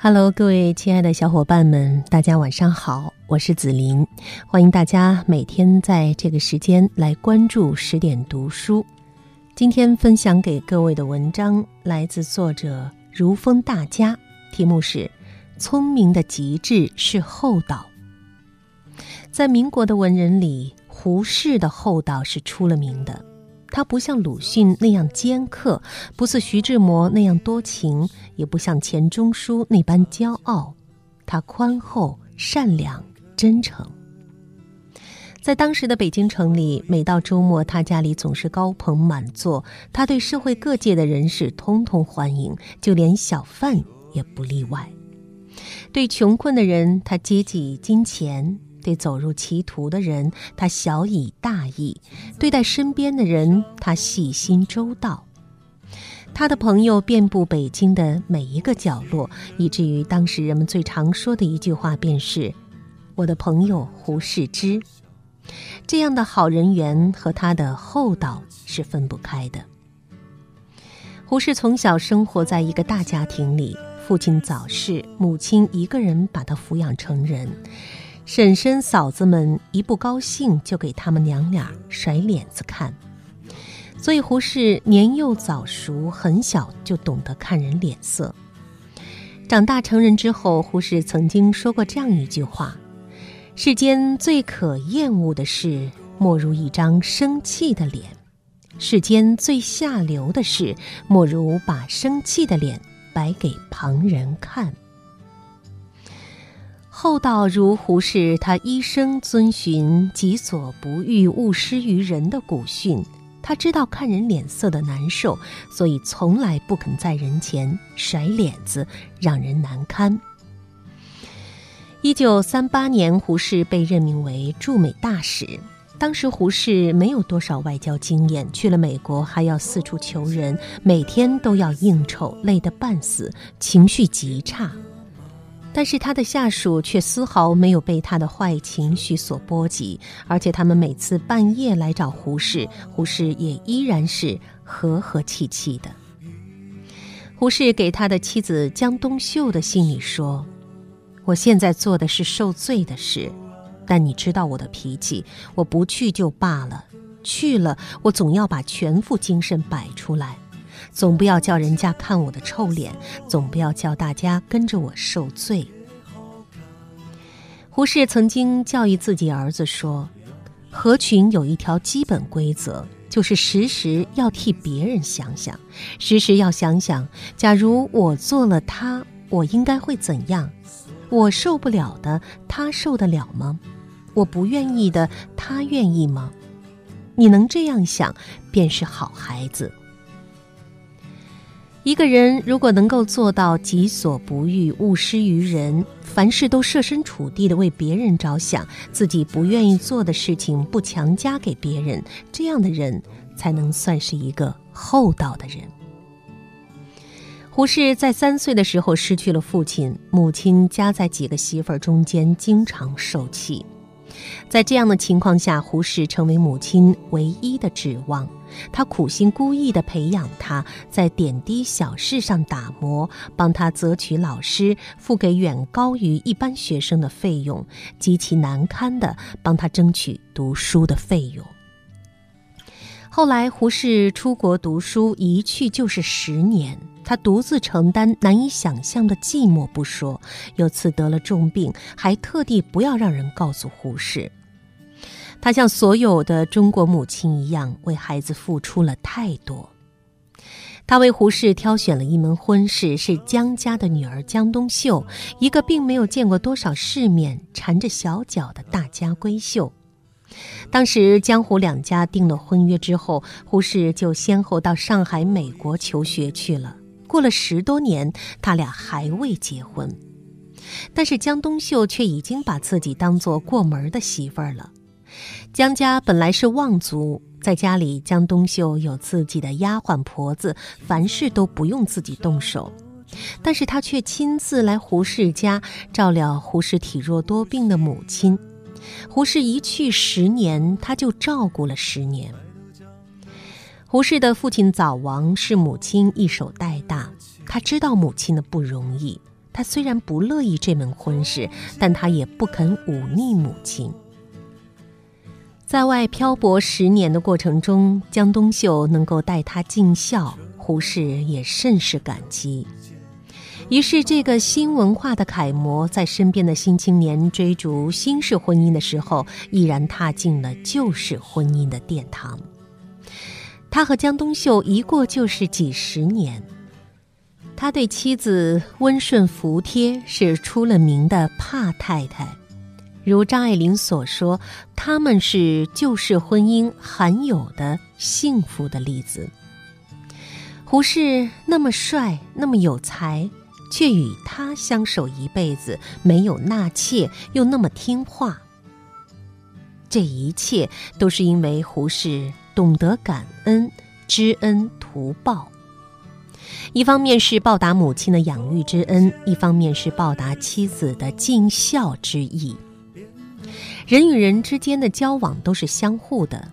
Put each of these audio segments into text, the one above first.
Hello，各位亲爱的小伙伴们，大家晚上好，我是紫琳，欢迎大家每天在这个时间来关注十点读书。今天分享给各位的文章来自作者如风大家，题目是“聪明的极致是厚道”。在民国的文人里，胡适的厚道是出了名的。他不像鲁迅那样尖刻，不似徐志摩那样多情，也不像钱钟书那般骄傲。他宽厚、善良、真诚。在当时的北京城里，每到周末，他家里总是高朋满座。他对社会各界的人士通通欢迎，就连小贩也不例外。对穷困的人，他接济金钱。对走入歧途的人，他小以大义；对待身边的人，他细心周到。他的朋友遍布北京的每一个角落，以至于当时人们最常说的一句话便是：“我的朋友胡适之。”这样的好人缘和他的厚道是分不开的。胡适从小生活在一个大家庭里，父亲早逝，母亲一个人把他抚养成人。婶婶、嫂子们一不高兴就给他们娘俩甩脸子看，所以胡适年幼早熟，很小就懂得看人脸色。长大成人之后，胡适曾经说过这样一句话：“世间最可厌恶的事，莫如一张生气的脸；世间最下流的事，莫如把生气的脸摆给旁人看。”厚道如胡适，他一生遵循“己所不欲，勿施于人”的古训。他知道看人脸色的难受，所以从来不肯在人前甩脸子，让人难堪。一九三八年，胡适被任命为驻美大使。当时胡适没有多少外交经验，去了美国还要四处求人，每天都要应酬，累得半死，情绪极差。但是他的下属却丝毫没有被他的坏情绪所波及，而且他们每次半夜来找胡适，胡适也依然是和和气气的。胡适给他的妻子江冬秀的信里说：“我现在做的是受罪的事，但你知道我的脾气，我不去就罢了，去了我总要把全副精神摆出来。”总不要叫人家看我的臭脸，总不要叫大家跟着我受罪。胡适曾经教育自己儿子说：“合群有一条基本规则，就是时时要替别人想想，时时要想想，假如我做了他，我应该会怎样？我受不了的，他受得了吗？我不愿意的，他愿意吗？你能这样想，便是好孩子。”一个人如果能够做到己所不欲，勿施于人，凡事都设身处地的为别人着想，自己不愿意做的事情不强加给别人，这样的人才能算是一个厚道的人。胡适在三岁的时候失去了父亲，母亲夹在几个媳妇儿中间，经常受气。在这样的情况下，胡适成为母亲唯一的指望。他苦心孤诣地培养他，在点滴小事上打磨，帮他择取老师，付给远高于一般学生的费用，极其难堪地帮他争取读书的费用。后来，胡适出国读书，一去就是十年，他独自承担难以想象的寂寞不说，有次得了重病，还特地不要让人告诉胡适。他像所有的中国母亲一样，为孩子付出了太多。他为胡适挑选了一门婚事，是江家的女儿江冬秀，一个并没有见过多少世面、缠着小脚的大家闺秀。当时江湖两家订了婚约之后，胡适就先后到上海、美国求学去了。过了十多年，他俩还未结婚，但是江冬秀却已经把自己当做过门的媳妇儿了。江家本来是望族，在家里，江冬秀有自己的丫鬟婆子，凡事都不用自己动手。但是他却亲自来胡适家照料胡适体弱多病的母亲。胡适一去十年，他就照顾了十年。胡适的父亲早亡，是母亲一手带，他知道母亲的不容易。他虽然不乐意这门婚事，但他也不肯忤逆母亲。在外漂泊十年的过程中，江冬秀能够带他尽孝，胡适也甚是感激。于是，这个新文化的楷模，在身边的新青年追逐新式婚姻的时候，毅然踏进了旧式婚姻的殿堂。他和江冬秀一过就是几十年。他对妻子温顺服帖，是出了名的怕太太。如张爱玲所说，他们是旧式婚姻罕有的幸福的例子。胡适那么帅，那么有才。却与他相守一辈子，没有纳妾，又那么听话。这一切都是因为胡适懂得感恩，知恩图报。一方面是报答母亲的养育之恩，一方面是报答妻子的尽孝之意。人与人之间的交往都是相互的。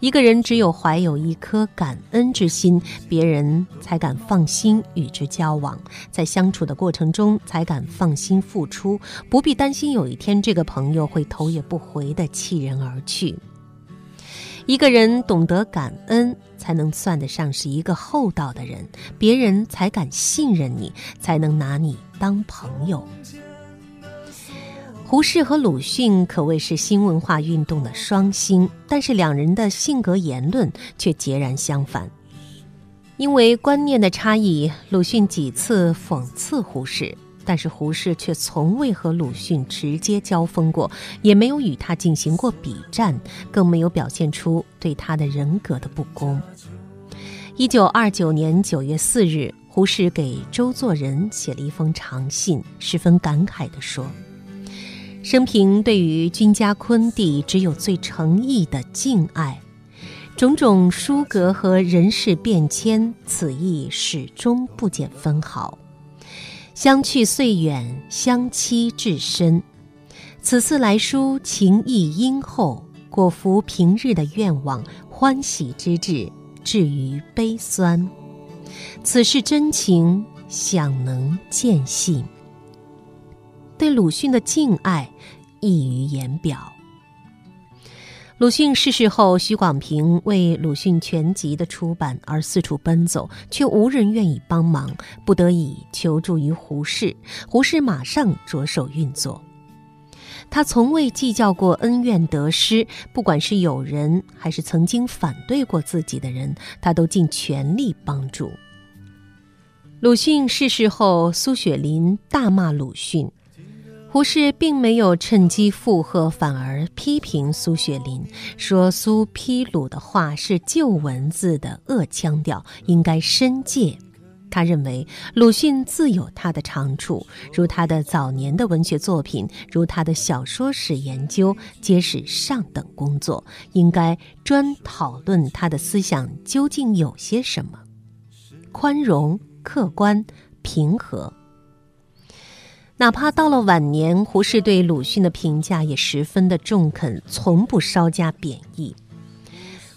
一个人只有怀有一颗感恩之心，别人才敢放心与之交往，在相处的过程中才敢放心付出，不必担心有一天这个朋友会头也不回的弃人而去。一个人懂得感恩，才能算得上是一个厚道的人，别人才敢信任你，才能拿你当朋友。胡适和鲁迅可谓是新文化运动的双星，但是两人的性格言论却截然相反。因为观念的差异，鲁迅几次讽刺胡适，但是胡适却从未和鲁迅直接交锋过，也没有与他进行过比战，更没有表现出对他的人格的不公。一九二九年九月四日，胡适给周作人写了一封长信，十分感慨地说。生平对于君家昆弟只有最诚意的敬爱，种种书阁和人事变迁，此意始终不减分毫。相去虽远，相期至深。此次来书，情意殷厚，果服平日的愿望，欢喜之至，至于悲酸。此事真情，想能见信。对鲁迅的敬爱溢于言表。鲁迅逝世后，许广平为鲁迅全集的出版而四处奔走，却无人愿意帮忙，不得已求助于胡适。胡适马上着手运作。他从未计较过恩怨得失，不管是友人还是曾经反对过自己的人，他都尽全力帮助。鲁迅逝世后，苏雪林大骂鲁迅。胡适并没有趁机附和，反而批评苏雪林，说苏批鲁的话是旧文字的恶腔调，应该深戒。他认为鲁迅自有他的长处，如他的早年的文学作品，如他的小说史研究，皆是上等工作，应该专讨论他的思想究竟有些什么，宽容、客观、平和。哪怕到了晚年，胡适对鲁迅的评价也十分的中肯，从不稍加贬义。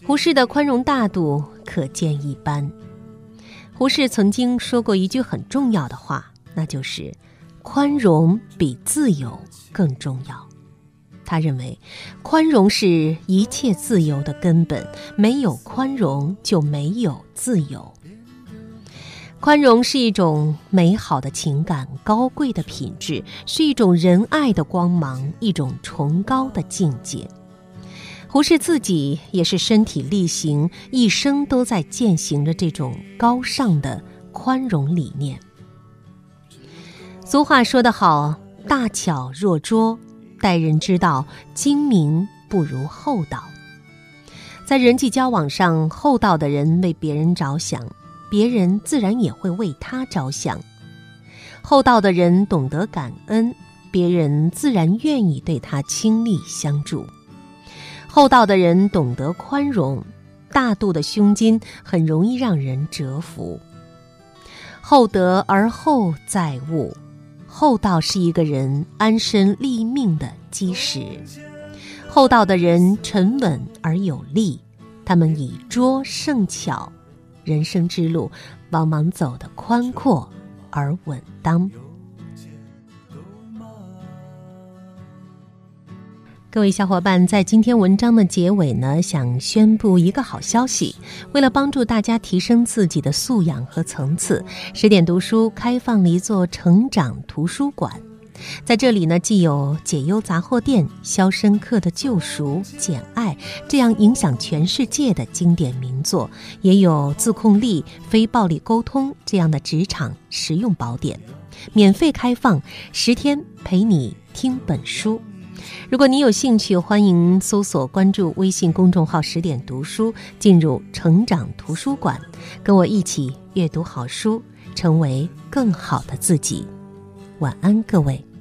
胡适的宽容大度可见一斑。胡适曾经说过一句很重要的话，那就是“宽容比自由更重要”。他认为，宽容是一切自由的根本，没有宽容就没有自由。宽容是一种美好的情感，高贵的品质，是一种仁爱的光芒，一种崇高的境界。胡适自己也是身体力行，一生都在践行着这种高尚的宽容理念。俗话说得好：“大巧若拙，待人之道，精明不如厚道。”在人际交往上，厚道的人为别人着想。别人自然也会为他着想，厚道的人懂得感恩，别人自然愿意对他倾力相助。厚道的人懂得宽容，大度的胸襟很容易让人折服。厚德而厚载物，厚道是一个人安身立命的基石。厚道的人沉稳而有力，他们以拙胜巧。人生之路往往走得宽阔而稳当。各位小伙伴，在今天文章的结尾呢，想宣布一个好消息。为了帮助大家提升自己的素养和层次，十点读书开放了一座成长图书馆。在这里呢，既有解忧杂货店、肖申克的救赎、简爱这样影响全世界的经典名作，也有自控力、非暴力沟通这样的职场实用宝典，免费开放十天，陪你听本书。如果你有兴趣，欢迎搜索关注微信公众号“十点读书”，进入成长图书馆，跟我一起阅读好书，成为更好的自己。晚安，各位。